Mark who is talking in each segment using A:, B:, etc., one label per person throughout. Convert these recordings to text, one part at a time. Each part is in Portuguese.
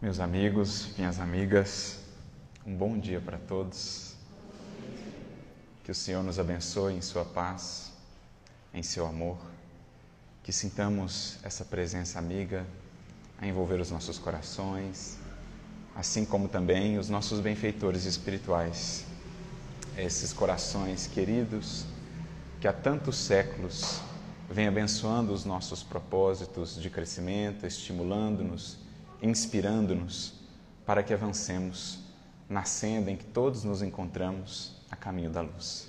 A: Meus amigos, minhas amigas, um bom dia para todos. Que o Senhor nos abençoe em Sua paz, em Seu amor. Que sintamos essa presença amiga a envolver os nossos corações, assim como também os nossos benfeitores espirituais, esses corações queridos que há tantos séculos vêm abençoando os nossos propósitos de crescimento, estimulando-nos, inspirando-nos para que avancemos na senda em que todos nos encontramos a caminho da luz.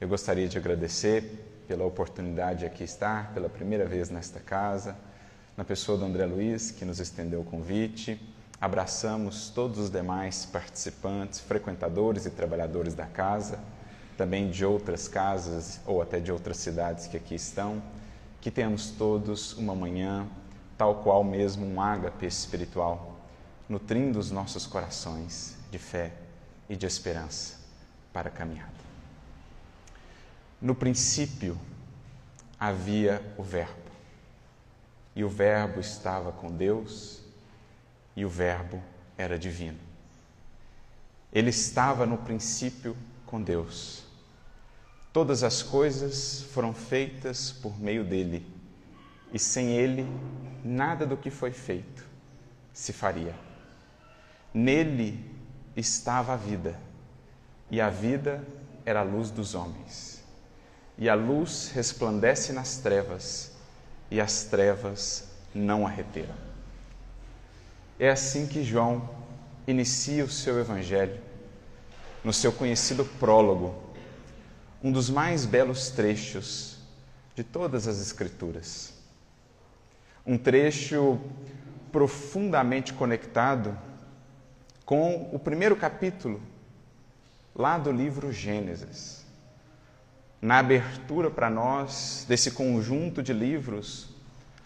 A: Eu gostaria de agradecer pela oportunidade de aqui estar, pela primeira vez nesta casa, na pessoa do André Luiz, que nos estendeu o convite. Abraçamos todos os demais participantes, frequentadores e trabalhadores da casa também de outras casas ou até de outras cidades que aqui estão, que tenhamos todos uma manhã tal qual mesmo um ágape espiritual, nutrindo os nossos corações de fé e de esperança para a caminhada. No princípio havia o Verbo, e o Verbo estava com Deus, e o Verbo era divino. Ele estava no princípio com Deus. Todas as coisas foram feitas por meio dele, e sem ele, nada do que foi feito se faria. Nele estava a vida, e a vida era a luz dos homens. E a luz resplandece nas trevas, e as trevas não a reteram. É assim que João inicia o seu evangelho, no seu conhecido prólogo um dos mais belos trechos de todas as Escrituras. Um trecho profundamente conectado com o primeiro capítulo, lá do livro Gênesis. Na abertura para nós desse conjunto de livros,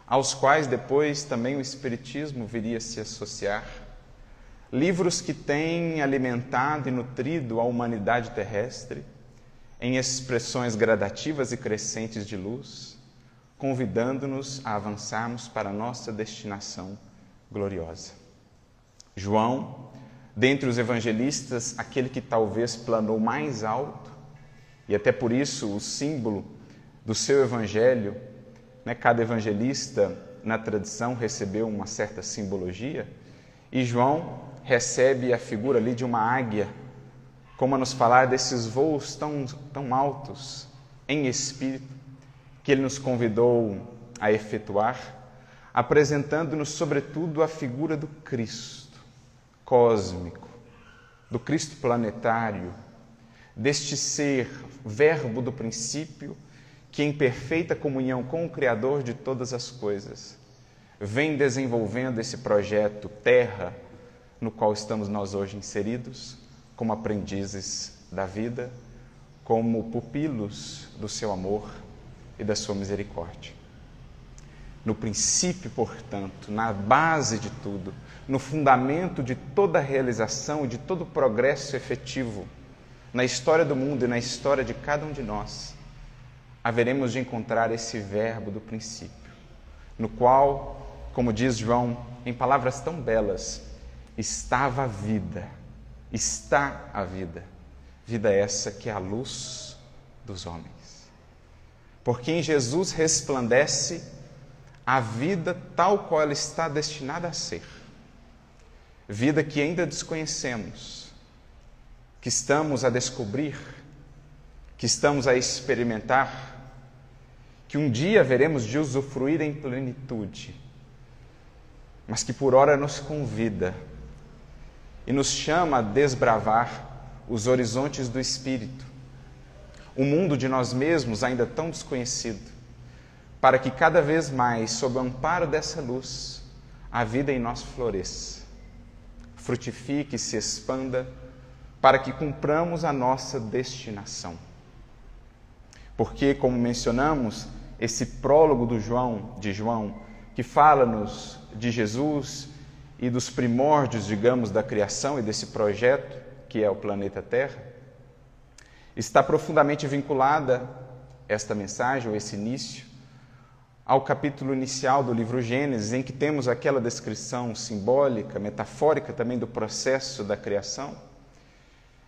A: aos quais depois também o Espiritismo viria a se associar. Livros que têm alimentado e nutrido a humanidade terrestre em expressões gradativas e crescentes de luz, convidando-nos a avançarmos para a nossa destinação gloriosa. João, dentre os evangelistas, aquele que talvez planou mais alto, e até por isso o símbolo do seu evangelho, né, cada evangelista na tradição recebeu uma certa simbologia, e João recebe a figura ali de uma águia como a nos falar desses voos tão, tão altos em espírito que ele nos convidou a efetuar, apresentando-nos, sobretudo, a figura do Cristo cósmico, do Cristo planetário, deste ser, Verbo do princípio, que, em perfeita comunhão com o Criador de todas as coisas, vem desenvolvendo esse projeto Terra, no qual estamos nós hoje inseridos como aprendizes da vida, como pupilos do seu amor e da sua misericórdia. No princípio, portanto, na base de tudo, no fundamento de toda realização e de todo progresso efetivo na história do mundo e na história de cada um de nós, haveremos de encontrar esse verbo do princípio, no qual, como diz João, em palavras tão belas, estava a vida está a vida. Vida essa que é a luz dos homens. Porque em Jesus resplandece a vida tal qual ela está destinada a ser. Vida que ainda desconhecemos, que estamos a descobrir, que estamos a experimentar, que um dia veremos de usufruir em plenitude, mas que por hora nos convida e nos chama a desbravar os horizontes do espírito, o mundo de nós mesmos ainda tão desconhecido, para que cada vez mais, sob o amparo dessa luz, a vida em nós floresça, frutifique e se expanda, para que cumpramos a nossa destinação. Porque, como mencionamos, esse prólogo do João, de João, que fala-nos de Jesus e dos primórdios, digamos, da criação e desse projeto que é o planeta Terra, está profundamente vinculada esta mensagem, ou esse início, ao capítulo inicial do livro Gênesis, em que temos aquela descrição simbólica, metafórica também do processo da criação,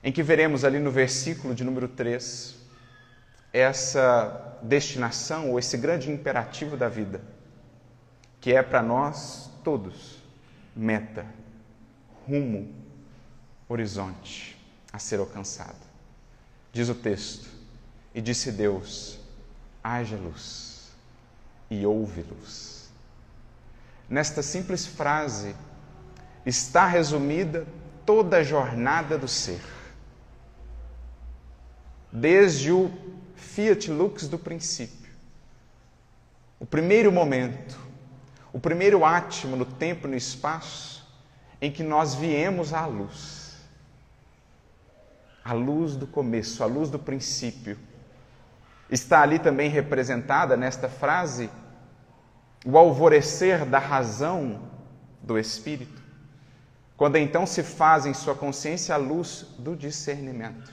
A: em que veremos ali no versículo de número 3 essa destinação ou esse grande imperativo da vida, que é para nós todos meta, rumo, horizonte a ser alcançado. Diz o texto: E disse Deus: haja luz e ouve-los. Nesta simples frase está resumida toda a jornada do ser. Desde o Fiat Lux do princípio, o primeiro momento, o primeiro átimo no tempo e no espaço em que nós viemos à luz. A luz do começo, a luz do princípio. Está ali também representada nesta frase o alvorecer da razão do espírito, quando então se faz em sua consciência a luz do discernimento.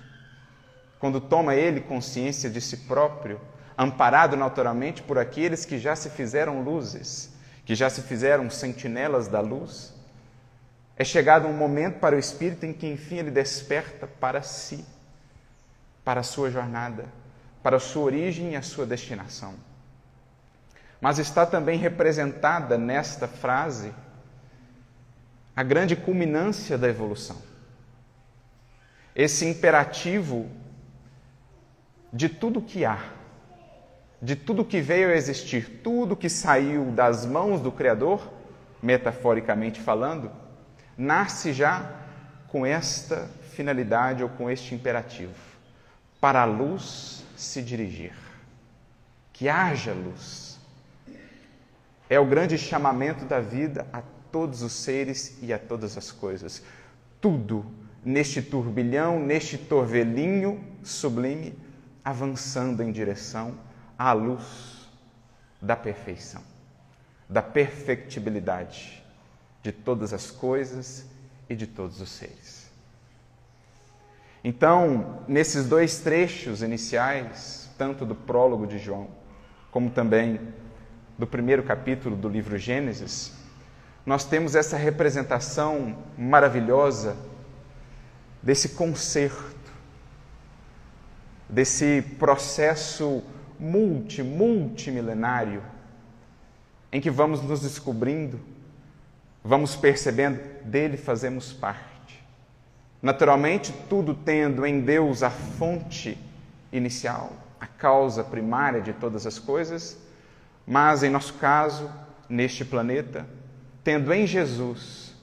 A: Quando toma ele consciência de si próprio, amparado naturalmente por aqueles que já se fizeram luzes, que já se fizeram sentinelas da luz, é chegado um momento para o espírito em que enfim ele desperta para si, para a sua jornada, para a sua origem e a sua destinação mas está também representada nesta frase a grande culminância da evolução. Esse imperativo de tudo que há, de tudo que veio a existir, tudo que saiu das mãos do Criador, metaforicamente falando, nasce já com esta finalidade ou com este imperativo: para a luz se dirigir. Que haja luz é o grande chamamento da vida a todos os seres e a todas as coisas. Tudo neste turbilhão, neste torvelinho sublime, avançando em direção à luz da perfeição, da perfectibilidade de todas as coisas e de todos os seres. Então, nesses dois trechos iniciais, tanto do prólogo de João, como também do primeiro capítulo do livro Gênesis, nós temos essa representação maravilhosa desse concerto, desse processo multi, multimilenário, em que vamos nos descobrindo, vamos percebendo, dele fazemos parte. Naturalmente, tudo tendo em Deus a fonte inicial, a causa primária de todas as coisas, mas em nosso caso, neste planeta, tendo em Jesus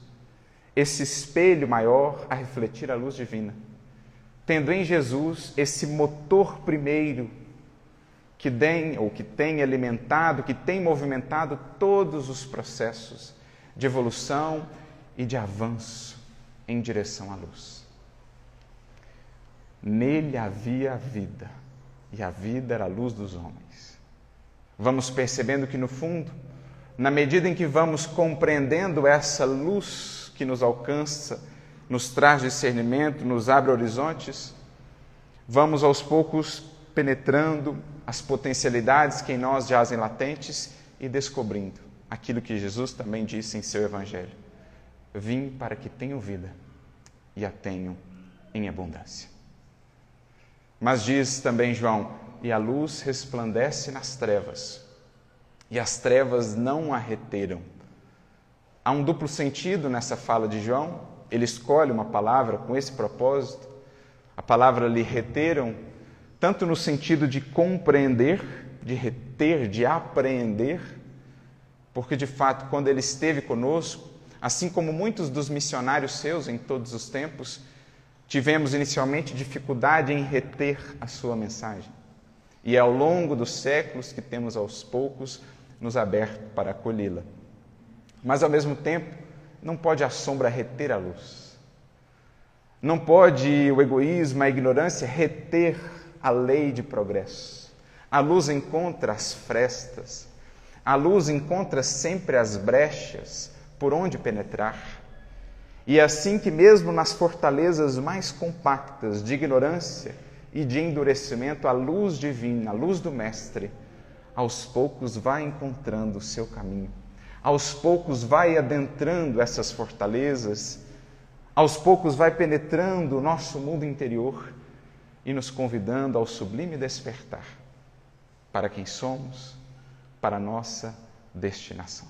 A: esse espelho maior a refletir a luz divina, tendo em Jesus esse motor primeiro que tem ou que tem alimentado, que tem movimentado todos os processos de evolução e de avanço em direção à luz. Nele havia vida, e a vida era a luz dos homens. Vamos percebendo que, no fundo, na medida em que vamos compreendendo essa luz que nos alcança, nos traz discernimento, nos abre horizontes, vamos aos poucos penetrando as potencialidades que em nós jazem latentes e descobrindo aquilo que Jesus também disse em seu Evangelho: Vim para que tenham vida e a tenham em abundância. Mas diz também João: e a luz resplandece nas trevas, e as trevas não a reteram. Há um duplo sentido nessa fala de João, ele escolhe uma palavra com esse propósito. A palavra lhe reteram, tanto no sentido de compreender, de reter, de apreender, porque de fato, quando ele esteve conosco, assim como muitos dos missionários seus em todos os tempos, tivemos inicialmente dificuldade em reter a sua mensagem. E é ao longo dos séculos que temos aos poucos nos aberto para acolhê-la. Mas ao mesmo tempo, não pode a sombra reter a luz. Não pode o egoísmo, a ignorância reter a lei de progresso. A luz encontra as frestas, a luz encontra sempre as brechas por onde penetrar. E é assim que, mesmo nas fortalezas mais compactas de ignorância, e de endurecimento, a luz divina, a luz do Mestre, aos poucos vai encontrando o seu caminho, aos poucos vai adentrando essas fortalezas, aos poucos vai penetrando o nosso mundo interior e nos convidando ao sublime despertar. Para quem somos, para a nossa destinação.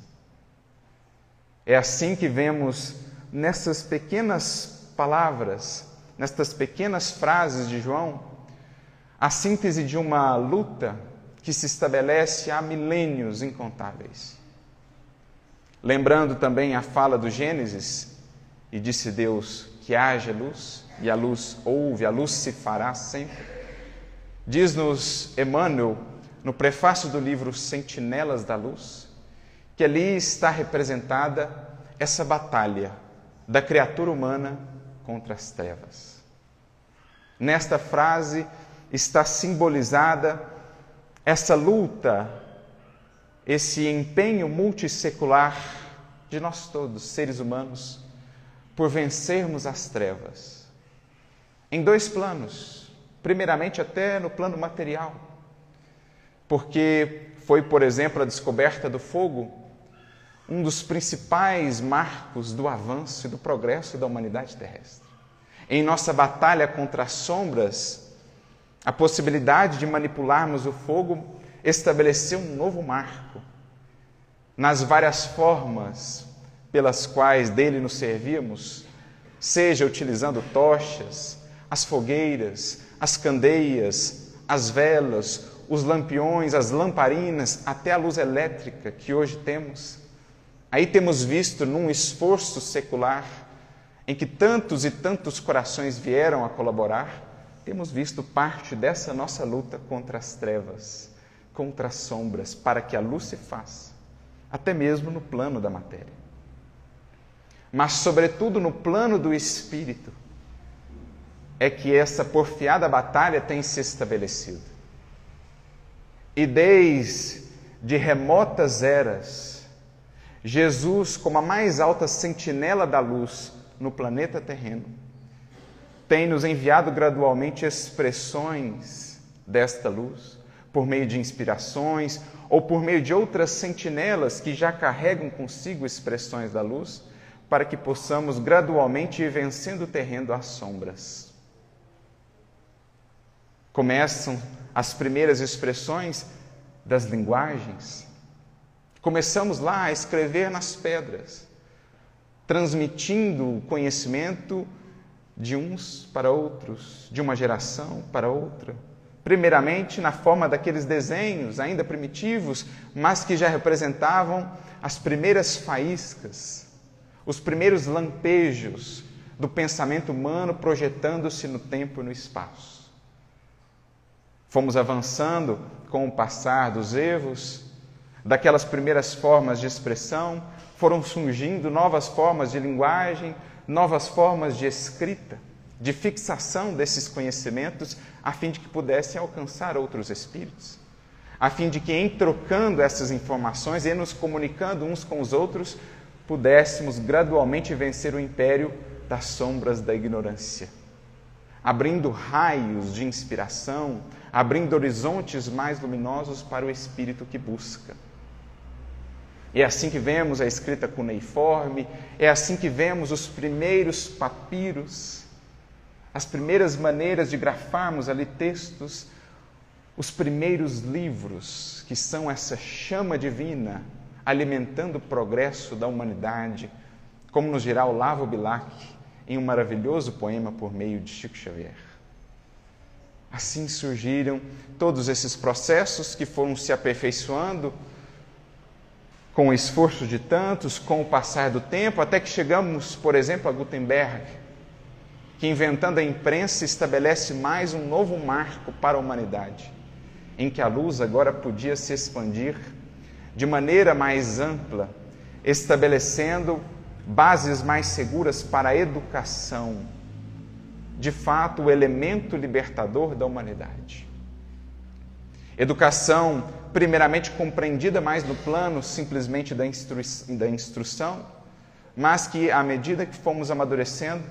A: É assim que vemos nessas pequenas palavras, nestas pequenas frases de João, a síntese de uma luta que se estabelece há milênios incontáveis. Lembrando também a fala do Gênesis, e disse Deus que haja luz, e a luz houve, a luz se fará sempre. Diz-nos Emmanuel, no prefácio do livro Sentinelas da Luz, que ali está representada essa batalha da criatura humana contra as trevas. Nesta frase está simbolizada essa luta, esse empenho multissecular de nós todos, seres humanos, por vencermos as trevas. Em dois planos. Primeiramente, até no plano material. Porque foi, por exemplo, a descoberta do fogo um dos principais marcos do avanço e do progresso da humanidade terrestre. Em nossa batalha contra as sombras, a possibilidade de manipularmos o fogo estabeleceu um novo marco nas várias formas pelas quais dele nos servíamos, seja utilizando tochas, as fogueiras, as candeias, as velas, os lampiões, as lamparinas, até a luz elétrica que hoje temos Aí temos visto num esforço secular em que tantos e tantos corações vieram a colaborar, temos visto parte dessa nossa luta contra as trevas, contra as sombras, para que a luz se faça, até mesmo no plano da matéria. Mas, sobretudo, no plano do espírito, é que essa porfiada batalha tem se estabelecido. E desde remotas eras, Jesus, como a mais alta sentinela da luz no planeta terreno, tem nos enviado gradualmente expressões desta luz, por meio de inspirações ou por meio de outras sentinelas que já carregam consigo expressões da luz, para que possamos gradualmente ir vencendo o terreno às sombras. Começam as primeiras expressões das linguagens, Começamos lá a escrever nas pedras, transmitindo o conhecimento de uns para outros, de uma geração para outra. Primeiramente na forma daqueles desenhos ainda primitivos, mas que já representavam as primeiras faíscas, os primeiros lampejos do pensamento humano projetando-se no tempo e no espaço. Fomos avançando com o passar dos erros daquelas primeiras formas de expressão, foram surgindo novas formas de linguagem, novas formas de escrita, de fixação desses conhecimentos, a fim de que pudessem alcançar outros espíritos, a fim de que, em trocando essas informações e nos comunicando uns com os outros, pudéssemos gradualmente vencer o império das sombras da ignorância, abrindo raios de inspiração, abrindo horizontes mais luminosos para o espírito que busca. É assim que vemos a escrita cuneiforme, é assim que vemos os primeiros papiros, as primeiras maneiras de grafarmos ali textos, os primeiros livros, que são essa chama divina alimentando o progresso da humanidade, como nos dirá Olavo Bilac em um maravilhoso poema por meio de Chico Xavier. Assim surgiram todos esses processos que foram se aperfeiçoando com o esforço de tantos, com o passar do tempo, até que chegamos, por exemplo, a Gutenberg, que inventando a imprensa estabelece mais um novo marco para a humanidade, em que a luz agora podia se expandir de maneira mais ampla, estabelecendo bases mais seguras para a educação, de fato, o elemento libertador da humanidade. Educação primeiramente compreendida mais no plano simplesmente da, instru da instrução, mas que, à medida que fomos amadurecendo,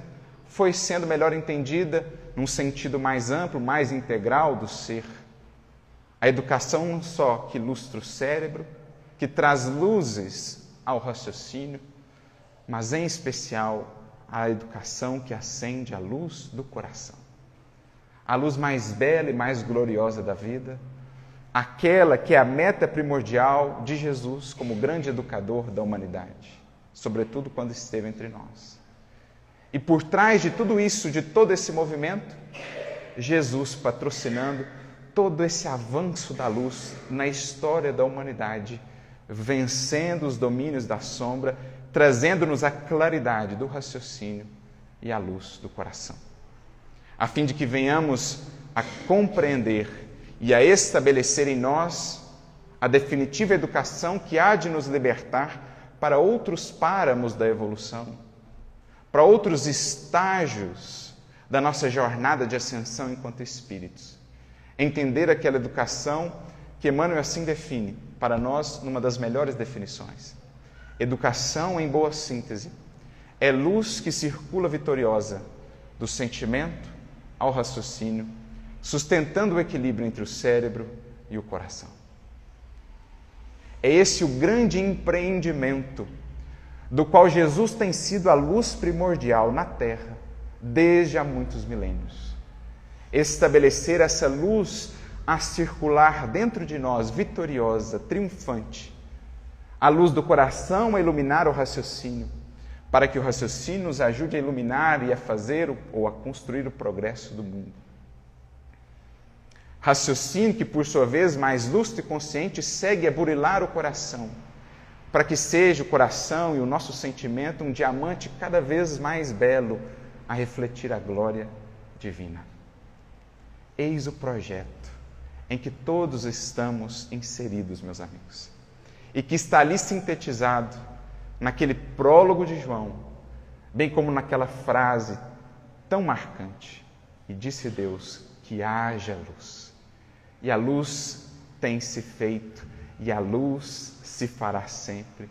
A: foi sendo melhor entendida num sentido mais amplo, mais integral do ser. A educação não só que ilustra o cérebro, que traz luzes ao raciocínio, mas em especial a educação que acende a luz do coração. A luz mais bela e mais gloriosa da vida, aquela que é a meta primordial de Jesus como grande educador da humanidade, sobretudo quando esteve entre nós. E por trás de tudo isso, de todo esse movimento, Jesus patrocinando todo esse avanço da luz na história da humanidade, vencendo os domínios da sombra, trazendo-nos a claridade do raciocínio e a luz do coração, a fim de que venhamos a compreender e a estabelecer em nós a definitiva educação que há de nos libertar para outros páramos da evolução, para outros estágios da nossa jornada de ascensão enquanto espíritos. Entender aquela educação que Emmanuel assim define, para nós, numa das melhores definições. Educação, em boa síntese, é luz que circula vitoriosa do sentimento ao raciocínio, sustentando o equilíbrio entre o cérebro e o coração. É esse o grande empreendimento do qual Jesus tem sido a luz primordial na Terra desde há muitos milênios. Estabelecer essa luz a circular dentro de nós, vitoriosa, triunfante, a luz do coração a iluminar o raciocínio, para que o raciocínio nos ajude a iluminar e a fazer ou a construir o progresso do mundo. Raciocínio que, por sua vez, mais lúcido e consciente, segue a burilar o coração, para que seja o coração e o nosso sentimento um diamante cada vez mais belo a refletir a glória divina. Eis o projeto em que todos estamos inseridos, meus amigos, e que está ali sintetizado naquele prólogo de João, bem como naquela frase tão marcante: E disse Deus que haja luz. E a luz tem se feito, e a luz se fará sempre,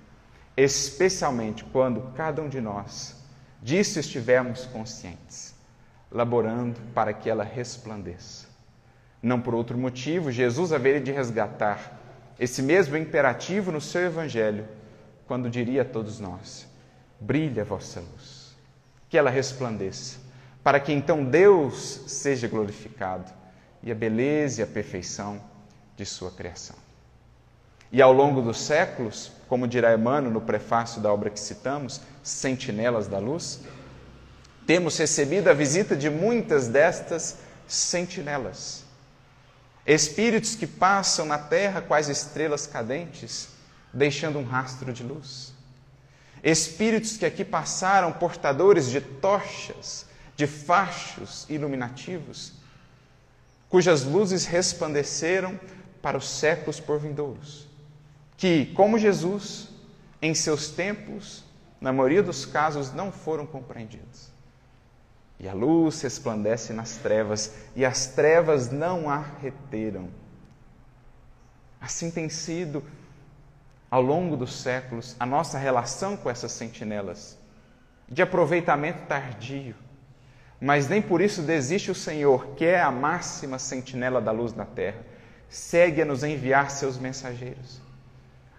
A: especialmente quando cada um de nós disso estivermos conscientes, laborando para que ela resplandeça. Não por outro motivo, Jesus haveria de resgatar esse mesmo imperativo no seu Evangelho, quando diria a todos nós: brilhe a vossa luz, que ela resplandeça, para que então Deus seja glorificado e a beleza e a perfeição de sua criação. E ao longo dos séculos, como dirá Emmanuel no prefácio da obra que citamos, Sentinelas da Luz, temos recebido a visita de muitas destas sentinelas. Espíritos que passam na terra quais estrelas cadentes, deixando um rastro de luz. Espíritos que aqui passaram portadores de tochas, de fachos iluminativos, cujas luzes resplandeceram para os séculos por vindouros, que, como Jesus, em seus tempos, na maioria dos casos, não foram compreendidos. E a luz resplandece nas trevas, e as trevas não a reteram. Assim tem sido, ao longo dos séculos, a nossa relação com essas sentinelas, de aproveitamento tardio, mas nem por isso desiste o Senhor, que é a máxima sentinela da luz na terra. Segue a nos enviar seus mensageiros.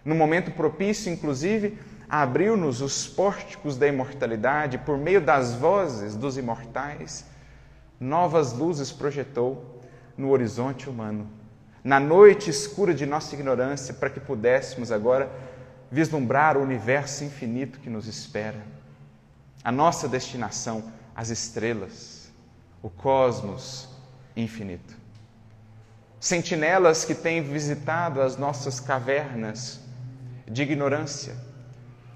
A: No momento propício, inclusive, abriu-nos os pórticos da imortalidade por meio das vozes dos imortais. Novas luzes projetou no horizonte humano, na noite escura de nossa ignorância, para que pudéssemos agora vislumbrar o universo infinito que nos espera. A nossa destinação as estrelas, o cosmos infinito. Sentinelas que têm visitado as nossas cavernas de ignorância,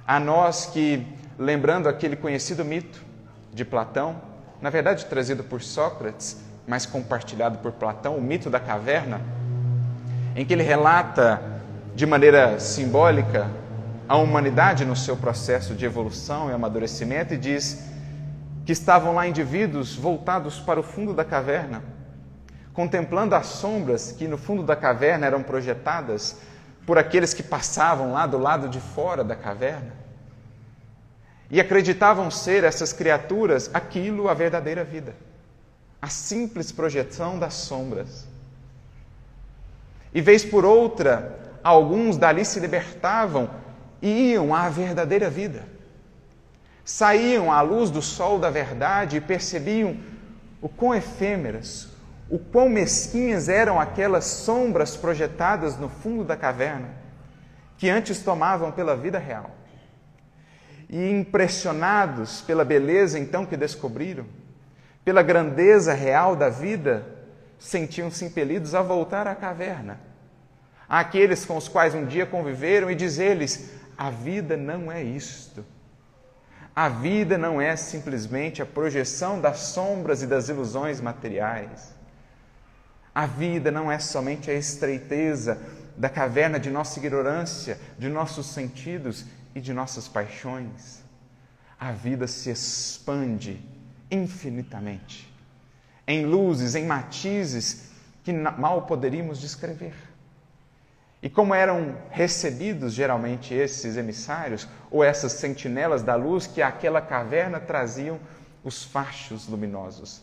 A: a nós que, lembrando aquele conhecido mito de Platão, na verdade trazido por Sócrates, mas compartilhado por Platão, o mito da caverna, em que ele relata de maneira simbólica a humanidade no seu processo de evolução e amadurecimento e diz que estavam lá indivíduos voltados para o fundo da caverna, contemplando as sombras que no fundo da caverna eram projetadas por aqueles que passavam lá do lado de fora da caverna. E acreditavam ser essas criaturas aquilo a verdadeira vida, a simples projeção das sombras. E vez por outra, alguns dali se libertavam e iam à verdadeira vida. Saíam à luz do sol da verdade e percebiam o quão efêmeras, o quão mesquinhas eram aquelas sombras projetadas no fundo da caverna, que antes tomavam pela vida real. E impressionados pela beleza então que descobriram, pela grandeza real da vida, sentiam-se impelidos a voltar à caverna àqueles com os quais um dia conviveram e dizer-lhes: a vida não é isto. A vida não é simplesmente a projeção das sombras e das ilusões materiais. A vida não é somente a estreiteza da caverna de nossa ignorância, de nossos sentidos e de nossas paixões. A vida se expande infinitamente, em luzes, em matizes que mal poderíamos descrever. E como eram recebidos geralmente esses emissários, ou essas sentinelas da luz que àquela caverna traziam os fachos luminosos?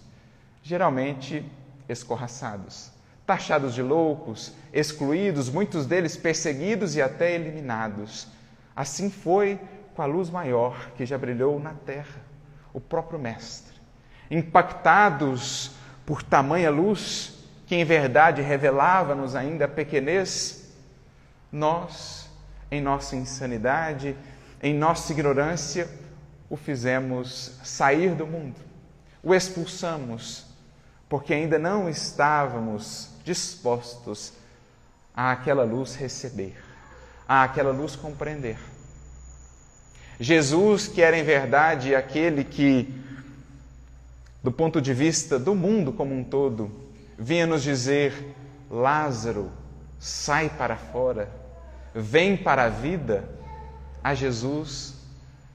A: Geralmente escorraçados, taxados de loucos, excluídos, muitos deles perseguidos e até eliminados. Assim foi com a luz maior que já brilhou na terra, o próprio Mestre. Impactados por tamanha luz, que em verdade revelava-nos ainda a pequenez nós, em nossa insanidade, em nossa ignorância, o fizemos sair do mundo, o expulsamos, porque ainda não estávamos dispostos a aquela luz receber, a aquela luz compreender. Jesus, que era em verdade aquele que, do ponto de vista do mundo como um todo, vinha nos dizer: Lázaro, sai para fora, vem para a vida, a Jesus,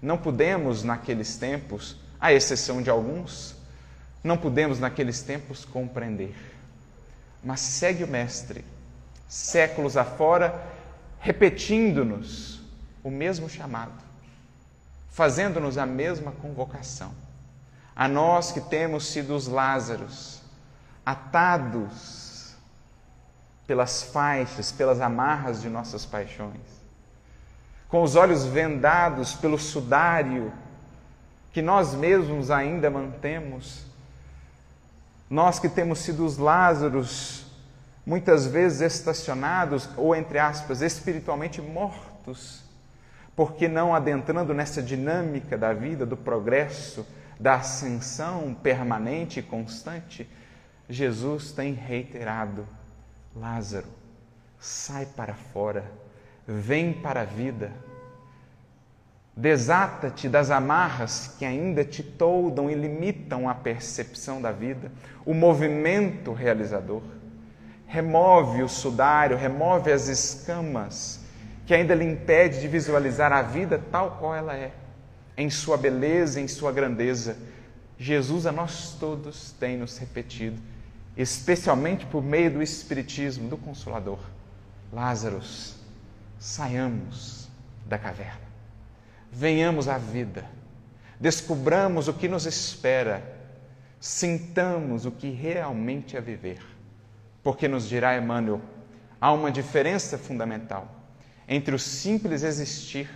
A: não podemos naqueles tempos, à exceção de alguns, não podemos naqueles tempos compreender. Mas segue o Mestre, séculos afora, repetindo-nos o mesmo chamado, fazendo-nos a mesma convocação. A nós que temos sido os Lázaros, atados pelas faixas, pelas amarras de nossas paixões, com os olhos vendados pelo sudário que nós mesmos ainda mantemos, nós que temos sido os Lázaros, muitas vezes estacionados, ou entre aspas, espiritualmente mortos, porque não adentrando nessa dinâmica da vida, do progresso, da ascensão permanente e constante, Jesus tem reiterado Lázaro, sai para fora, vem para a vida. Desata-te das amarras que ainda te toldam e limitam a percepção da vida, o movimento realizador. Remove o sudário, remove as escamas que ainda lhe impede de visualizar a vida tal qual ela é, em sua beleza, em sua grandeza. Jesus a nós todos tem nos repetido especialmente por meio do Espiritismo, do Consolador. Lázaro, saiamos da caverna, venhamos à vida, descubramos o que nos espera, sintamos o que realmente é viver. Porque nos dirá Emmanuel, há uma diferença fundamental entre o simples existir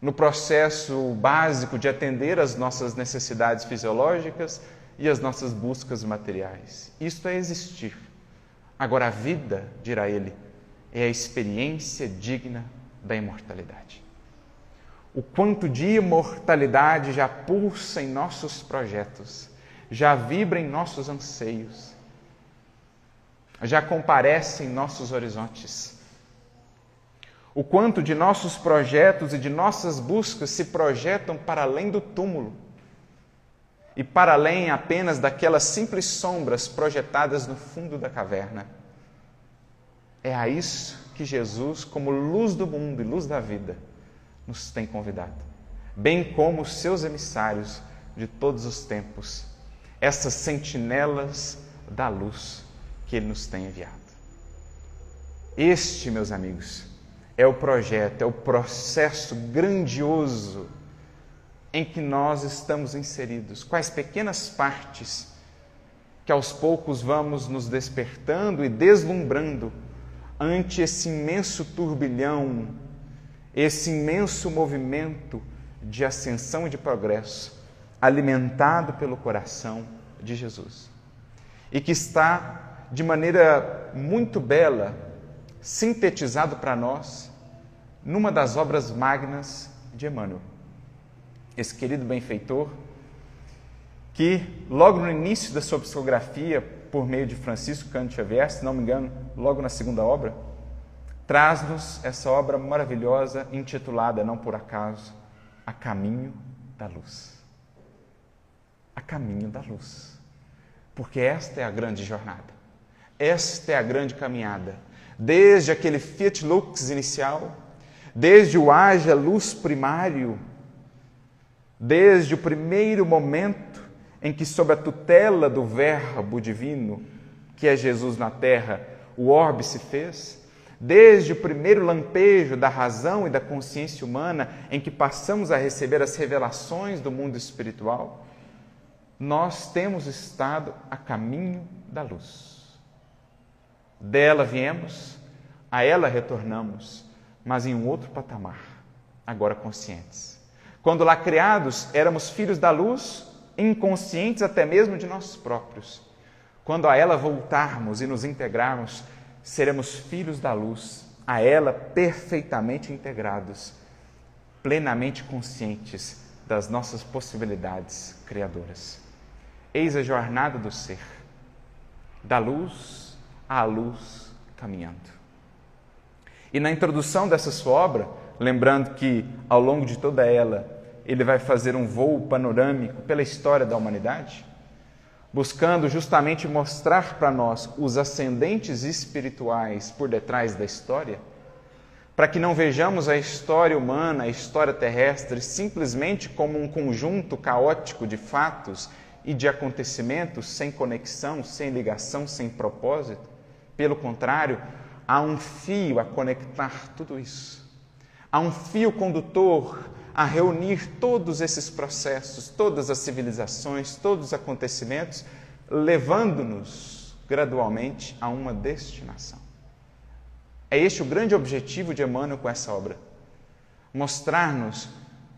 A: no processo básico de atender às nossas necessidades fisiológicas e as nossas buscas materiais. Isto é existir. Agora, a vida, dirá ele, é a experiência digna da imortalidade. O quanto de imortalidade já pulsa em nossos projetos, já vibra em nossos anseios, já comparece em nossos horizontes. O quanto de nossos projetos e de nossas buscas se projetam para além do túmulo e para além apenas daquelas simples sombras projetadas no fundo da caverna. É a isso que Jesus, como luz do mundo e luz da vida, nos tem convidado, bem como os seus emissários de todos os tempos, essas sentinelas da luz que Ele nos tem enviado. Este, meus amigos, é o projeto, é o processo grandioso em que nós estamos inseridos, quais pequenas partes que aos poucos vamos nos despertando e deslumbrando ante esse imenso turbilhão, esse imenso movimento de ascensão e de progresso, alimentado pelo coração de Jesus. E que está, de maneira muito bela, sintetizado para nós numa das obras magnas de Emmanuel. Esse querido benfeitor, que logo no início da sua psicografia, por meio de Francisco Cândido Xavier, se não me engano, logo na segunda obra, traz-nos essa obra maravilhosa intitulada, não por acaso, A Caminho da Luz. A Caminho da Luz. Porque esta é a grande jornada, esta é a grande caminhada. Desde aquele Fiat Lux inicial, desde o haja luz primário, desde o primeiro momento em que, sob a tutela do Verbo divino, que é Jesus na terra, o orbe se fez, desde o primeiro lampejo da razão e da consciência humana em que passamos a receber as revelações do mundo espiritual, nós temos estado a caminho da luz. Dela viemos, a ela retornamos, mas em um outro patamar, agora conscientes. Quando lá criados, éramos filhos da luz, inconscientes até mesmo de nós próprios. Quando a ela voltarmos e nos integrarmos, seremos filhos da luz, a ela perfeitamente integrados, plenamente conscientes das nossas possibilidades criadoras. Eis a jornada do ser, da luz à luz caminhando. E na introdução dessa sua obra, lembrando que ao longo de toda ela ele vai fazer um voo panorâmico pela história da humanidade, buscando justamente mostrar para nós os ascendentes espirituais por detrás da história, para que não vejamos a história humana, a história terrestre, simplesmente como um conjunto caótico de fatos e de acontecimentos sem conexão, sem ligação, sem propósito. Pelo contrário, há um fio a conectar tudo isso. Há um fio condutor a reunir todos esses processos, todas as civilizações, todos os acontecimentos, levando-nos gradualmente a uma destinação. É este o grande objetivo de Emmanuel com essa obra: mostrar-nos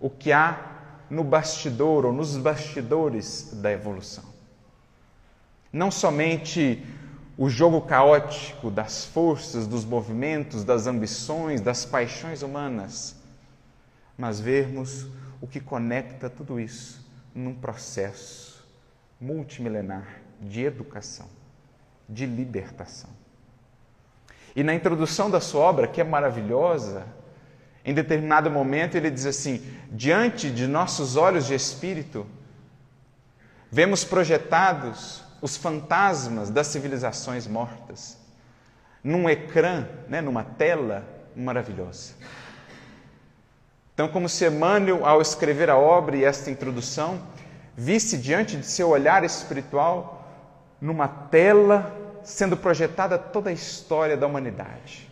A: o que há no bastidor ou nos bastidores da evolução. Não somente o jogo caótico das forças, dos movimentos, das ambições, das paixões humanas, mas vermos o que conecta tudo isso num processo multimilenar de educação, de libertação. E na introdução da sua obra, que é maravilhosa, em determinado momento ele diz assim: diante de nossos olhos de espírito, vemos projetados os fantasmas das civilizações mortas num ecrã, né, numa tela maravilhosa. Então, como se Emmanuel, ao escrever a obra e esta introdução, visse diante de seu olhar espiritual, numa tela, sendo projetada toda a história da humanidade,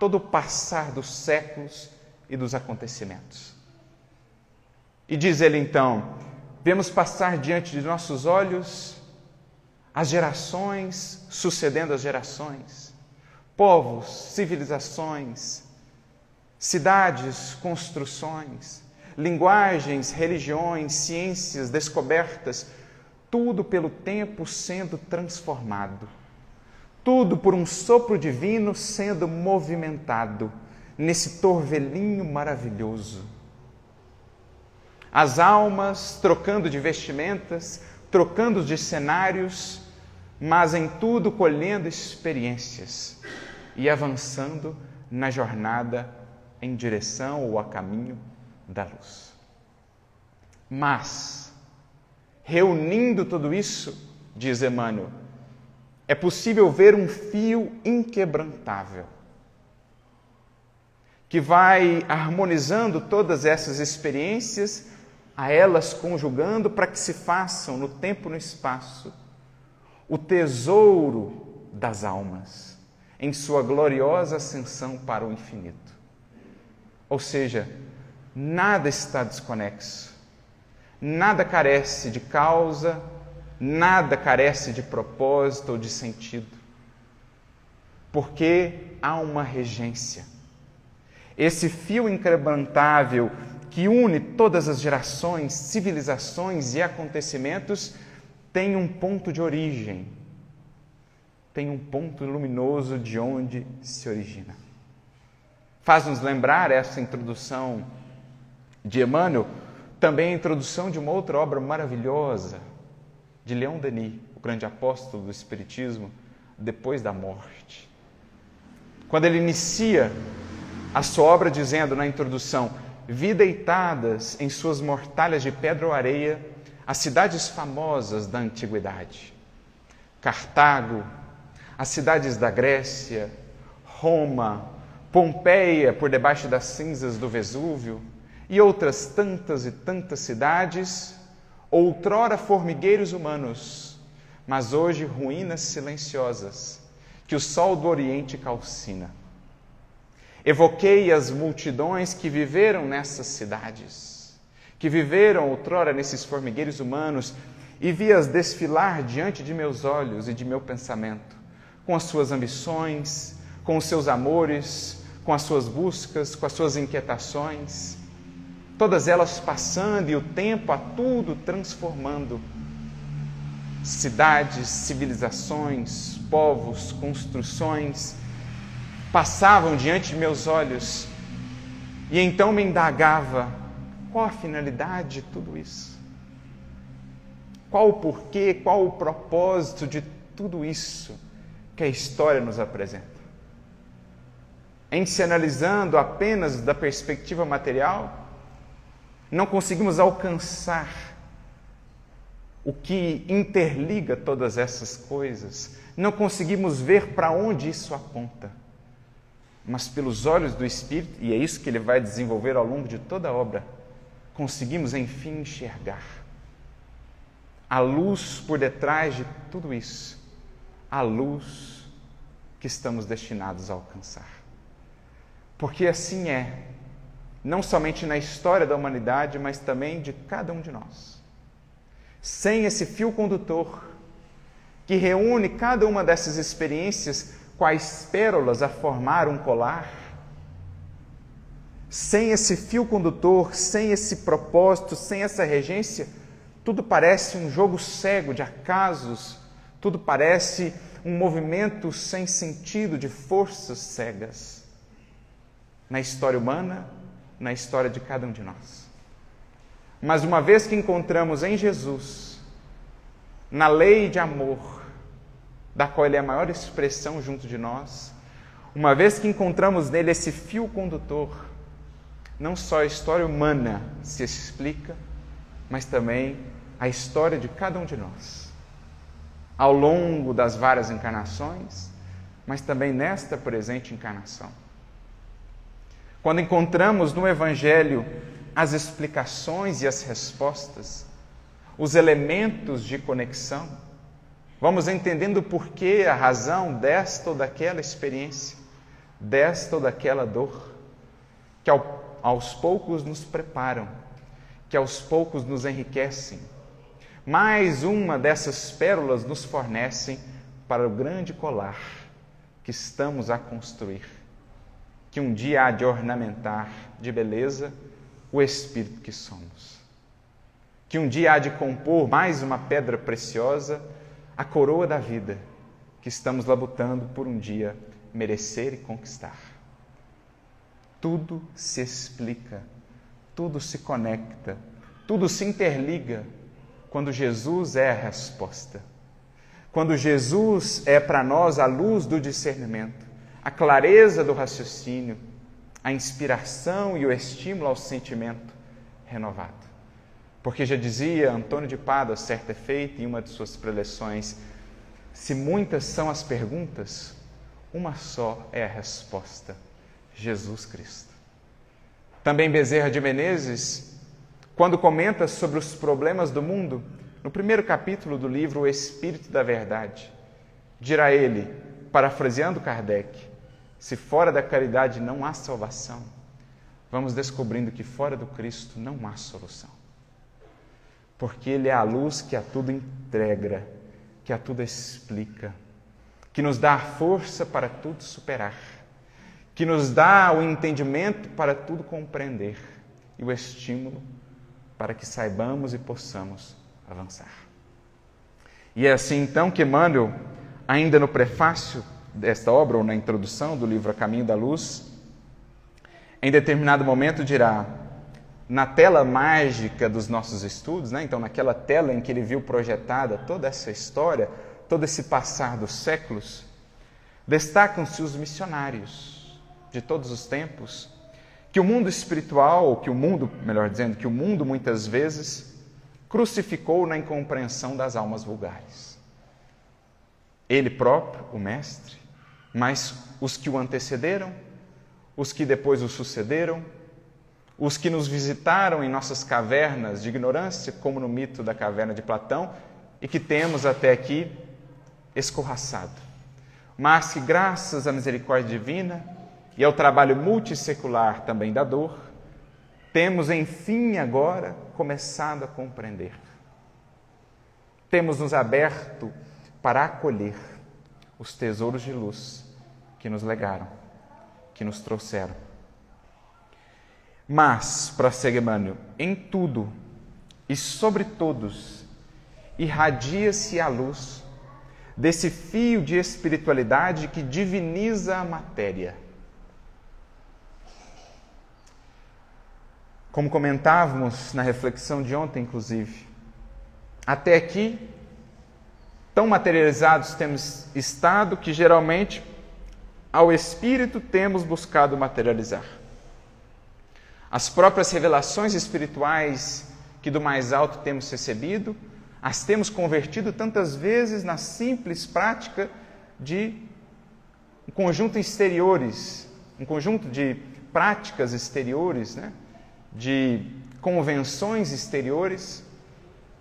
A: todo o passar dos séculos e dos acontecimentos. E diz ele então: vemos passar diante de nossos olhos as gerações sucedendo as gerações, povos, civilizações, cidades, construções, linguagens, religiões, ciências, descobertas, tudo pelo tempo sendo transformado, tudo por um sopro divino sendo movimentado nesse torvelinho maravilhoso. As almas trocando de vestimentas, trocando de cenários, mas em tudo colhendo experiências e avançando na jornada em direção ou a caminho da luz. Mas, reunindo tudo isso, diz Emmanuel, é possível ver um fio inquebrantável que vai harmonizando todas essas experiências, a elas conjugando para que se façam no tempo e no espaço o tesouro das almas em sua gloriosa ascensão para o infinito. Ou seja, nada está desconexo, nada carece de causa, Nada carece de propósito ou de sentido. Porque há uma regência. Esse fio increbrantável que une todas as gerações, civilizações e acontecimentos tem um ponto de origem, tem um ponto luminoso de onde se origina. Faz-nos lembrar essa introdução de Emmanuel, também a introdução de uma outra obra maravilhosa de Leon Denis, o grande apóstolo do Espiritismo, depois da morte. Quando ele inicia a sua obra dizendo na introdução: Vi deitadas em suas mortalhas de pedra ou areia as cidades famosas da antiguidade. Cartago, as cidades da Grécia, Roma, Pompeia, por debaixo das cinzas do Vesúvio, e outras tantas e tantas cidades, outrora formigueiros humanos, mas hoje ruínas silenciosas, que o sol do Oriente calcina. Evoquei as multidões que viveram nessas cidades, que viveram outrora nesses formigueiros humanos, e vi-as desfilar diante de meus olhos e de meu pensamento, com as suas ambições, com os seus amores, com as suas buscas, com as suas inquietações, todas elas passando e o tempo a tudo transformando. Cidades, civilizações, povos, construções, passavam diante de meus olhos e então me indagava qual a finalidade de tudo isso? Qual o porquê, qual o propósito de tudo isso que a história nos apresenta? Em se analisando apenas da perspectiva material, não conseguimos alcançar o que interliga todas essas coisas, não conseguimos ver para onde isso aponta. Mas pelos olhos do Espírito, e é isso que ele vai desenvolver ao longo de toda a obra, conseguimos enfim enxergar. A luz por detrás de tudo isso, a luz que estamos destinados a alcançar. Porque assim é, não somente na história da humanidade, mas também de cada um de nós. Sem esse fio condutor que reúne cada uma dessas experiências quais pérolas a formar um colar. Sem esse fio condutor, sem esse propósito, sem essa regência, tudo parece um jogo cego de acasos, tudo parece um movimento sem sentido de forças cegas. Na história humana, na história de cada um de nós. Mas uma vez que encontramos em Jesus, na lei de amor, da qual ele é a maior expressão junto de nós, uma vez que encontramos nele esse fio condutor, não só a história humana se explica, mas também a história de cada um de nós, ao longo das várias encarnações, mas também nesta presente encarnação. Quando encontramos no Evangelho as explicações e as respostas, os elementos de conexão, Vamos entendendo o porquê, a razão desta ou daquela experiência, desta ou daquela dor, que ao, aos poucos nos preparam, que aos poucos nos enriquecem. Mais uma dessas pérolas nos fornecem para o grande colar que estamos a construir, que um dia há de ornamentar de beleza o espírito que somos. Que um dia há de compor mais uma pedra preciosa a coroa da vida que estamos labutando por um dia merecer e conquistar. Tudo se explica, tudo se conecta, tudo se interliga quando Jesus é a resposta. Quando Jesus é para nós a luz do discernimento, a clareza do raciocínio, a inspiração e o estímulo ao sentimento renovado. Porque já dizia Antônio de Pádua, certo é feito, em uma de suas preleções: se muitas são as perguntas, uma só é a resposta: Jesus Cristo. Também Bezerra de Menezes, quando comenta sobre os problemas do mundo, no primeiro capítulo do livro O Espírito da Verdade, dirá ele, parafraseando Kardec: se fora da caridade não há salvação, vamos descobrindo que fora do Cristo não há solução. porque Ele é a luz que a tudo entrega, que a tudo explica, que nos dá a força para tudo superar, que nos dá o entendimento para tudo compreender e o estímulo para que saibamos e possamos avançar. E é assim então que Emmanuel, ainda no prefácio desta obra, ou na introdução do livro A Caminho da Luz, em determinado momento dirá: na tela mágica dos nossos estudos, né? então naquela tela em que ele viu projetada toda essa história, todo esse passar dos séculos, destacam-se os missionários de todos os tempos, que o mundo espiritual, que o mundo, melhor dizendo, que o mundo muitas vezes crucificou na incompreensão das almas vulgares. Ele próprio, o Mestre, mas os que o antecederam, os que depois o sucederam, os que nos visitaram em nossas cavernas de ignorância, como no mito da caverna de Platão, e que temos até aqui escorraçado. Mas que, graças à misericórdia divina e ao trabalho multissecular também da dor, temos enfim agora começado a compreender. Temos nos aberto para acolher os tesouros de luz que nos legaram, que nos trouxeram mas, prossegue Emmanuel, em tudo e sobre todos irradia-se a luz desse fio de espiritualidade que diviniza a matéria. Como comentávamos na reflexão de ontem, inclusive, até aqui, tão materializados temos estado que geralmente ao espírito temos buscado materializar. As próprias revelações espirituais que do mais alto temos recebido, as temos convertido tantas vezes na simples prática de um conjunto exteriores, um conjunto de práticas exteriores, né? de convenções exteriores,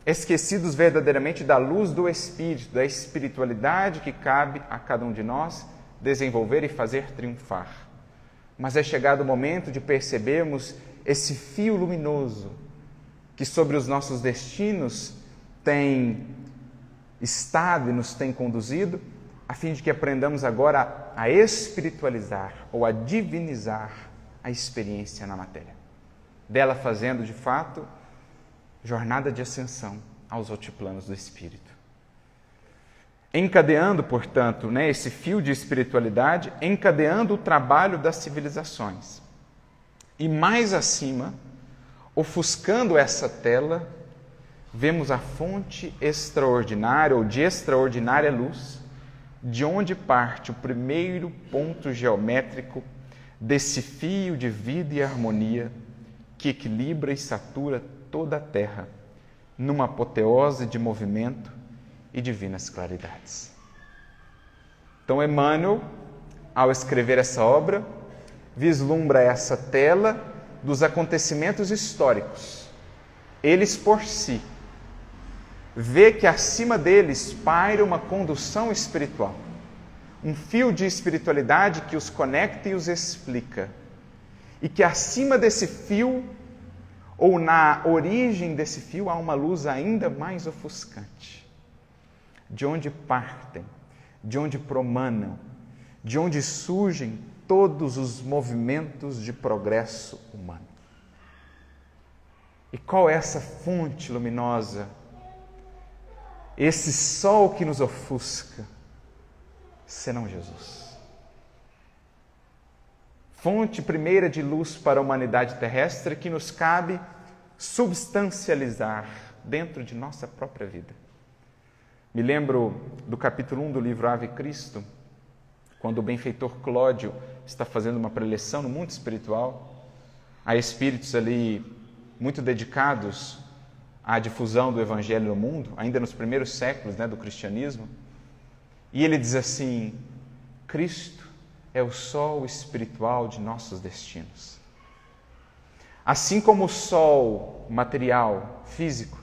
A: esquecidos verdadeiramente da luz do Espírito, da espiritualidade que cabe a cada um de nós desenvolver e fazer triunfar mas é chegado o momento de percebermos esse fio luminoso que sobre os nossos destinos tem estado e nos tem conduzido, a fim de que aprendamos agora a espiritualizar ou a divinizar a experiência na matéria. Dela fazendo, de fato, jornada de ascensão aos altiplanos do espírito encadeando, portanto, né, esse fio de espiritualidade, encadeando o trabalho das civilizações. E mais acima, ofuscando essa tela, vemos a fonte extraordinária ou de extraordinária luz, de onde parte o primeiro ponto geométrico desse fio de vida e harmonia que equilibra e satura toda a Terra, numa apoteose de movimento e divinas claridades. Então, Emmanuel, ao escrever essa obra, vislumbra essa tela dos acontecimentos históricos. Eles por si, vê que acima deles paira uma condução espiritual, um fio de espiritualidade que os conecta e os explica, e que acima desse fio, ou na origem desse fio, há uma luz ainda mais ofuscante de onde partem, de onde promanam, de onde surgem todos os movimentos de progresso humano. E qual é essa fonte luminosa? Esse sol que nos ofusca, senão Jesus. Fonte primeira de luz para a humanidade terrestre que nos cabe substancializar dentro de nossa própria vida. Me lembro do capítulo 1 do livro Ave Cristo, quando o benfeitor Clódio está fazendo uma preleção no mundo espiritual, há espíritos ali muito dedicados à difusão do evangelho no mundo, ainda nos primeiros séculos né, do cristianismo, e ele diz assim: Cristo é o sol espiritual de nossos destinos. Assim como o sol material, físico,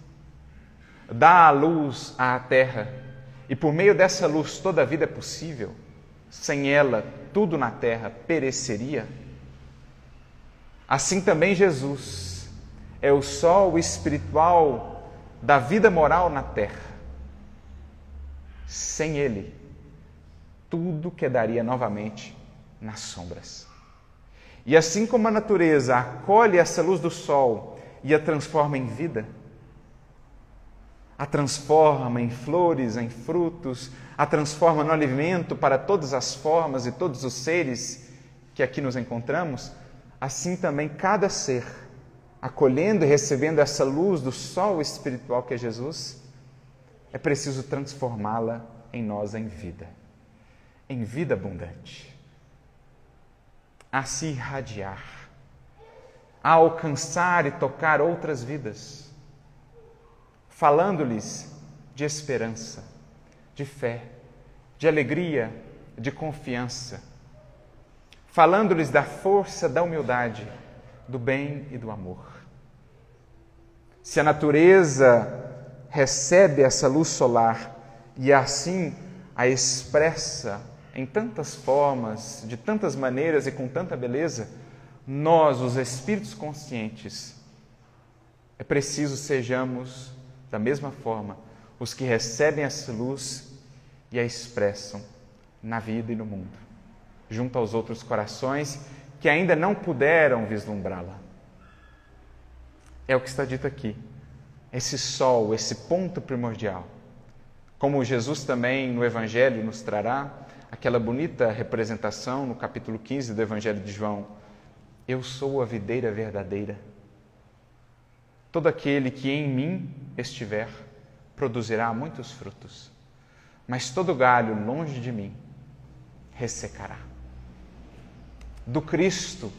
A: dá a luz à terra, e por meio dessa luz toda a vida é possível, sem ela tudo na terra pereceria. Assim também Jesus é o sol espiritual da vida moral na terra. Sem Ele, tudo quedaria novamente nas sombras. E assim como a natureza acolhe essa luz do sol e a transforma em vida, a transforma em flores, em frutos, a transforma no alimento para todas as formas e todos os seres que aqui nos encontramos, assim também cada ser, acolhendo e recebendo essa luz do sol espiritual que é Jesus, é preciso transformá-la em nós em vida, em vida abundante, a se irradiar, a alcançar e tocar outras vidas, falando-lhes de esperança, de fé, de alegria, de confiança, falando-lhes da força da humildade, do bem e do amor. Se a natureza recebe essa luz solar e assim a expressa em tantas formas, de tantas maneiras e com tanta beleza, nós, os espíritos conscientes, é preciso sejamos da mesma forma os que recebem essa luz e a expressam na vida e no mundo, junto aos outros corações que ainda não puderam vislumbrá-la. É o que está dito aqui. Esse sol, esse ponto primordial. Como Jesus também no Evangelho nos trará, aquela bonita representação no capítulo 15 do Evangelho de João. Eu sou a videira verdadeira. Todo aquele que em mim estiver produzirá muitos frutos, mas todo galho longe de mim ressecará. Do Cristo,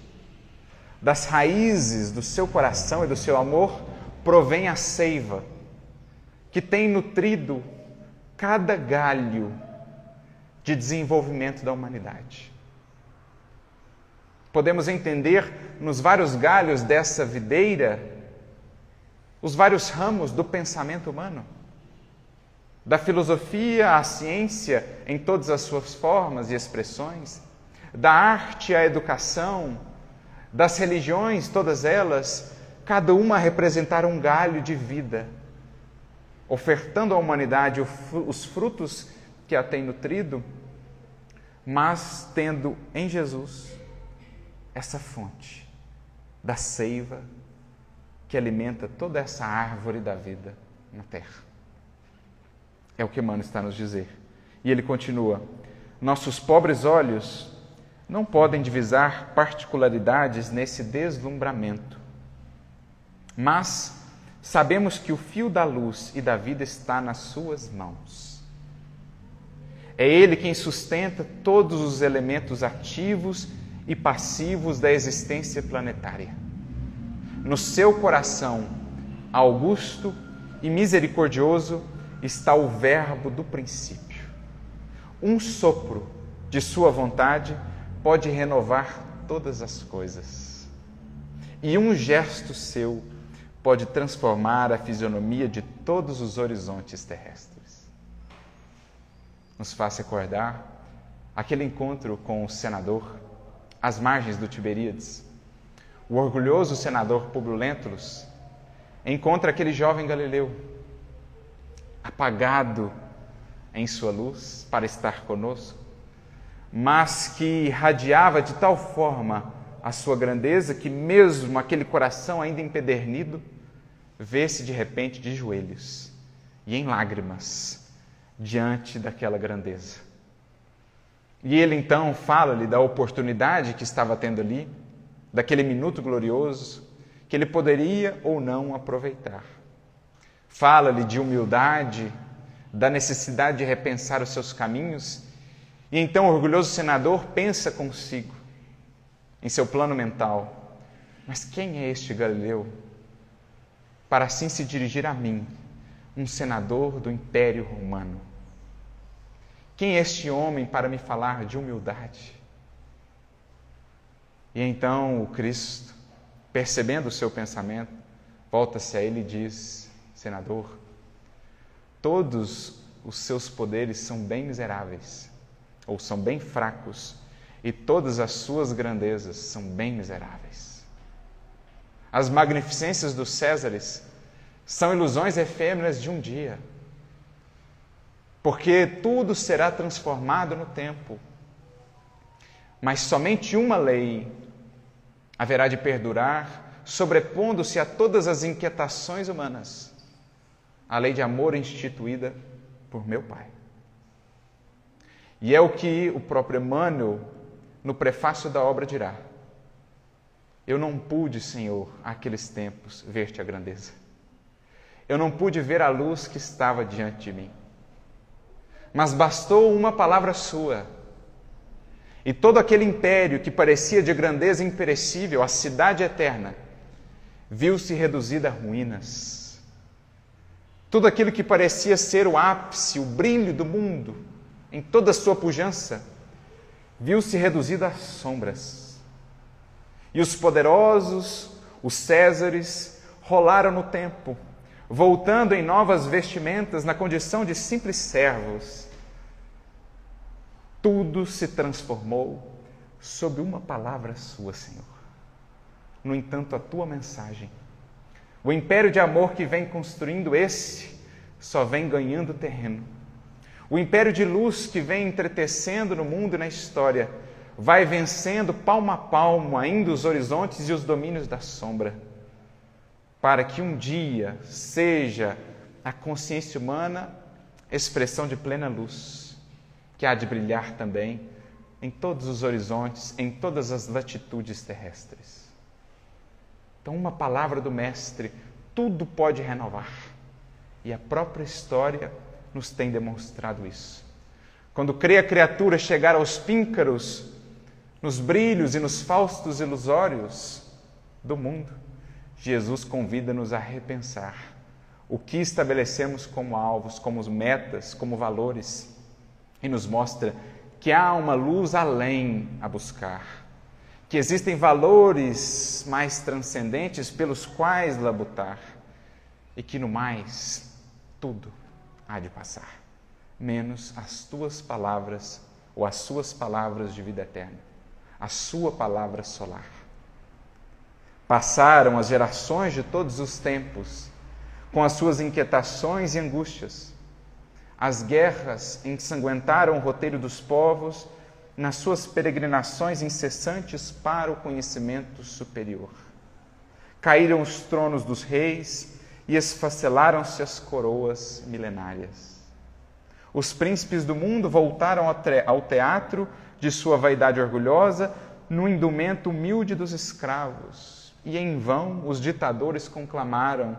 A: das raízes do seu coração e do seu amor, provém a seiva que tem nutrido cada galho de desenvolvimento da humanidade. Podemos entender nos vários galhos dessa videira os vários ramos do pensamento humano, da filosofia à ciência em todas as suas formas e expressões, da arte à educação, das religiões, todas elas, cada uma a representar um galho de vida, ofertando à humanidade os frutos que a tem nutrido, mas tendo em Jesus essa fonte da seiva que alimenta toda essa árvore da vida na terra. É o que Emmanuel está nos dizer. E ele continua: Nossos pobres olhos não podem divisar particularidades nesse deslumbramento, mas sabemos que o fio da luz e da vida está nas Suas mãos é Ele quem sustenta todos os elementos ativos e passivos da existência planetária. No seu coração, augusto e misericordioso, está o Verbo do princípio. Um sopro de Sua vontade pode renovar todas as coisas. E um gesto seu pode transformar a fisionomia de todos os horizontes terrestres nos faz recordar aquele encontro com o senador às margens do Tiberíades. O orgulhoso senador Publio Lentulus encontra aquele jovem galileu apagado em sua luz para estar conosco, mas que irradiava de tal forma a sua grandeza que mesmo aquele coração ainda empedernido vê-se de repente de joelhos e em lágrimas diante daquela grandeza. E ele então fala-lhe da oportunidade que estava tendo ali, daquele minuto glorioso, que ele poderia ou não aproveitar. Fala-lhe de humildade, da necessidade de repensar os seus caminhos, e então o orgulhoso senador pensa consigo, em seu plano mental: mas quem é este Galileu? Para assim se dirigir a mim, um senador do Império Romano. Quem é este homem para me falar de humildade? E então o Cristo, percebendo o seu pensamento, volta-se a ele e diz: Senador, todos os seus poderes são bem miseráveis, ou são bem fracos, e todas as suas grandezas são bem miseráveis. As magnificências dos Césares São ilusões efêmeras de um dia. Porque tudo será transformado no tempo. Mas somente uma lei haverá de perdurar, sobrepondo-se a todas as inquietações humanas a lei de amor instituída por meu Pai. E é o que o próprio Emmanuel, no prefácio da obra, dirá. Eu não pude, Senhor, aqueles tempos, ver-te a grandeza. Eu não pude ver a luz que estava diante de mim. Mas bastou uma palavra sua. E todo aquele império que parecia de grandeza imperecível, a cidade eterna, viu-se reduzido a ruínas. Tudo aquilo que parecia ser o ápice, o brilho do mundo, em toda a sua pujança, viu-se reduzido a sombras. E os poderosos, os Césares, rolaram no tempo, voltando em novas vestimentas na condição de simples servos. Tudo se transformou sob uma palavra sua, Senhor. No entanto, a tua mensagem, o império de amor que vem construindo esse, só vem ganhando terreno. O império de luz que vem entretecendo no mundo e na história, vai vencendo palmo a palmo ainda os horizontes e os domínios da sombra para que um dia seja a consciência humana expressão de plena luz, que há de brilhar também em todos os horizontes, em todas as latitudes terrestres. Então, uma palavra do Mestre, tudo pode renovar. E a própria história nos tem demonstrado isso. Quando crê a criatura chegar aos píncaros, nos brilhos e nos faustos ilusórios do mundo, Jesus convida-nos a repensar o que estabelecemos como alvos, como metas, como valores, e nos mostra que há uma luz além a buscar, que existem valores mais transcendentes pelos quais labutar, e que no mais tudo há de passar, menos as tuas palavras ou as suas palavras de vida eterna, a sua palavra solar. Passaram as gerações de todos os tempos com as suas inquietações e angústias. As guerras ensanguentaram o roteiro dos povos nas suas peregrinações incessantes para o conhecimento superior. Caíram os tronos dos reis e esfacelaram-se as coroas milenárias. Os príncipes do mundo voltaram ao teatro de sua vaidade orgulhosa no indumento humilde dos escravos e em vão os ditadores conclamaram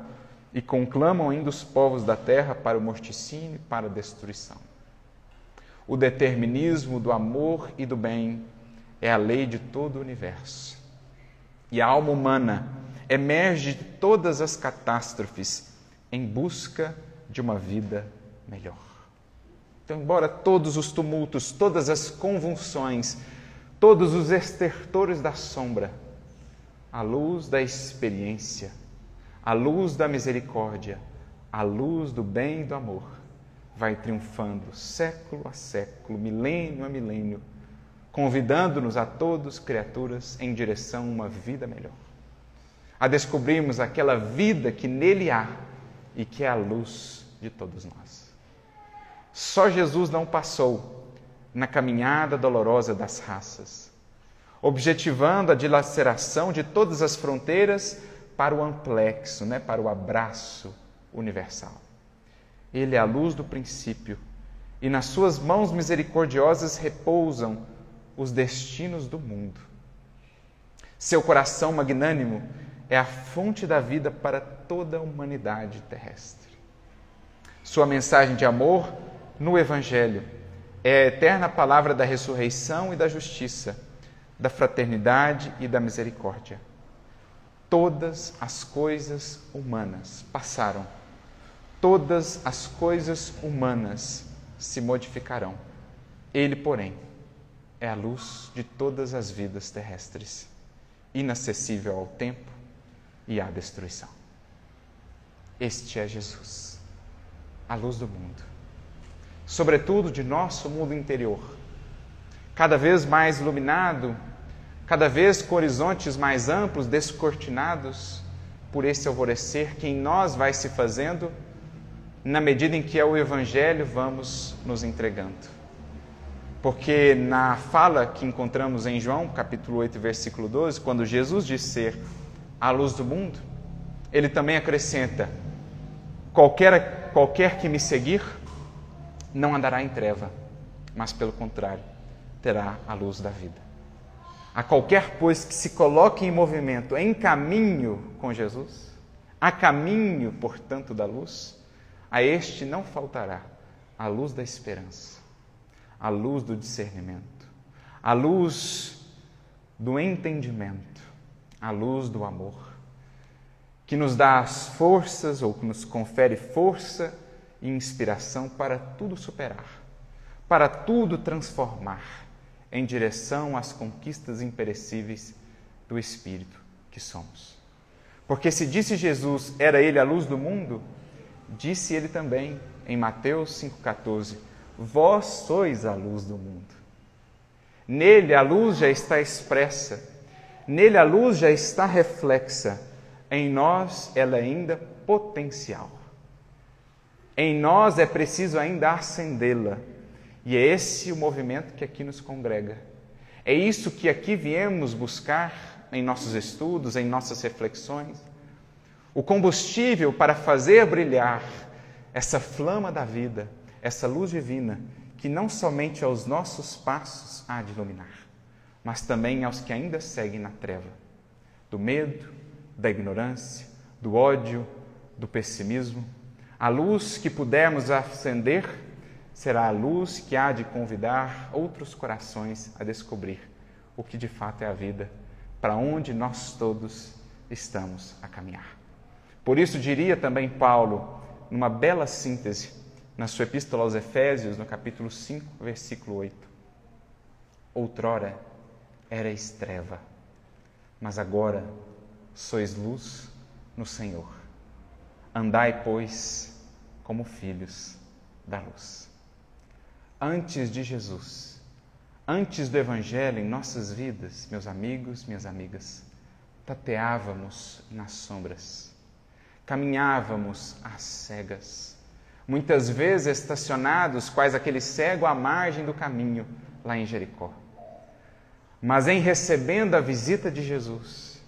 A: e conclamam ainda os povos da terra para o morticínio e para a destruição. O determinismo do amor e do bem é a lei de todo o universo. E a alma humana emerge de todas as catástrofes em busca de uma vida melhor. Então, embora todos os tumultos, todas as convulsões, todos os estertores da sombra a luz da experiência, a luz da misericórdia, a luz do bem e do amor, vai triunfando século a século, milênio a milênio, convidando-nos a todos, criaturas, em direção a uma vida melhor. A descobrirmos aquela vida que nele há e que é a luz de todos nós. Só Jesus não passou na caminhada dolorosa das raças objetivando a dilaceração de todas as fronteiras para o amplexo, né, para o abraço universal. Ele é a luz do princípio, e nas suas mãos misericordiosas repousam os destinos do mundo. Seu coração magnânimo é a fonte da vida para toda a humanidade terrestre. Sua mensagem de amor no Evangelho é a eterna palavra da ressurreição e da justiça da fraternidade e da misericórdia. Todas as coisas humanas passaram, todas as coisas humanas se modificarão. Ele, porém, é a luz de todas as vidas terrestres, inacessível ao tempo e à destruição. Este é Jesus, a luz do mundo, sobretudo de nosso mundo interior, cada vez mais iluminado cada vez com horizontes mais amplos, descortinados por esse alvorecer que em nós vai se fazendo na medida em que é o Evangelho vamos nos entregando. Porque na fala que encontramos em João, capítulo 8, versículo 12, quando Jesus diz ser a luz do mundo, ele também acrescenta: qualquer, qualquer que me seguir não andará em treva, mas pelo contrário, terá a luz da vida. A qualquer, pois, que se coloque em movimento, em caminho com Jesus, a caminho, portanto, da luz, a este não faltará a luz da esperança, a luz do discernimento, a luz do entendimento, a luz do amor, que nos dá as forças ou que nos confere força e inspiração para tudo superar, para tudo transformar em direção às conquistas imperecíveis do Espírito que somos. Porque se disse Jesus era ele a luz do mundo, disse ele também em Mateus 5,14: Vós sois a luz do mundo. Nele a luz já está expressa, nele a luz já está reflexa, em nós ela é ainda potencial. Em nós é preciso ainda acendê-la. E é esse o movimento que aqui nos congrega. É isso que aqui viemos buscar em nossos estudos, em nossas reflexões. O combustível para fazer brilhar essa flama da vida, essa luz divina, que não somente aos nossos passos há de iluminar, mas também aos que ainda seguem na treva do medo, da ignorância, do ódio, do pessimismo a luz que pudermos acender será a luz que há de convidar outros corações a descobrir o que de fato é a vida, para onde nós todos estamos a caminhar. Por isso, diria também Paulo, numa bela síntese, na sua epístola aos Efésios, no capítulo 5, versículo 8: Outrora erais treva, mas agora sois luz no Senhor. Andai, pois, como filhos da luz. Antes de Jesus, antes do Evangelho em nossas vidas, meus amigos, minhas amigas, tateávamos nas sombras, caminhávamos às cegas, muitas vezes estacionados, quais aquele cego à margem do caminho lá em Jericó. Mas em recebendo a visita de Jesus,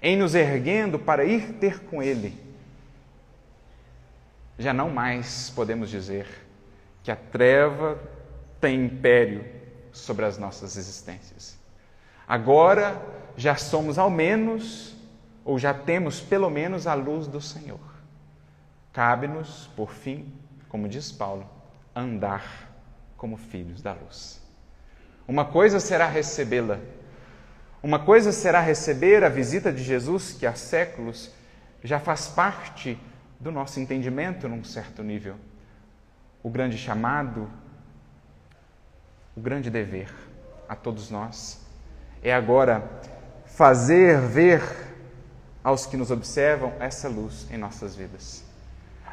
A: em nos erguendo para ir ter com Ele, já não mais podemos dizer que a treva tem império sobre as nossas existências. Agora já somos ao menos, ou já temos pelo menos a luz do Senhor. Cabe-nos, por fim, como diz Paulo, andar como filhos da luz. Uma coisa será recebê-la, uma coisa será receber a visita de Jesus, que há séculos já faz parte do nosso entendimento num certo nível. O grande chamado, o grande dever a todos nós é agora fazer ver aos que nos observam essa luz em nossas vidas.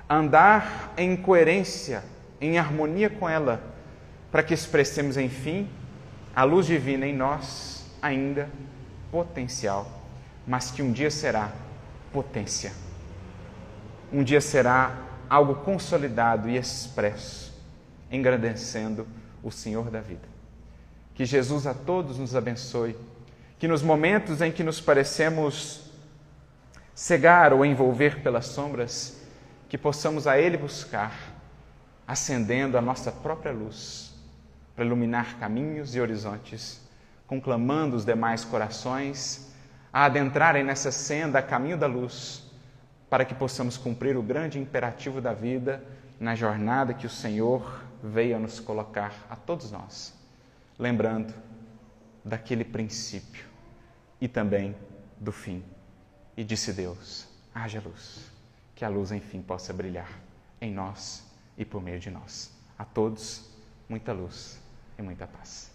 A: Andar em coerência, em harmonia com ela, para que expressemos, enfim, a luz divina em nós, ainda potencial, mas que um dia será potência um dia será algo consolidado e expresso, engrandecendo o Senhor da vida. Que Jesus a todos nos abençoe, que nos momentos em que nos parecemos cegar ou envolver pelas sombras, que possamos a Ele buscar, acendendo a nossa própria luz, para iluminar caminhos e horizontes, conclamando os demais corações a adentrarem nessa senda a caminho da luz para que possamos cumprir o grande imperativo da vida na jornada que o Senhor veio a nos colocar a todos nós, lembrando daquele princípio e também do fim. E disse Deus: haja luz, que a luz enfim possa brilhar em nós e por meio de nós. A todos, muita luz e muita paz.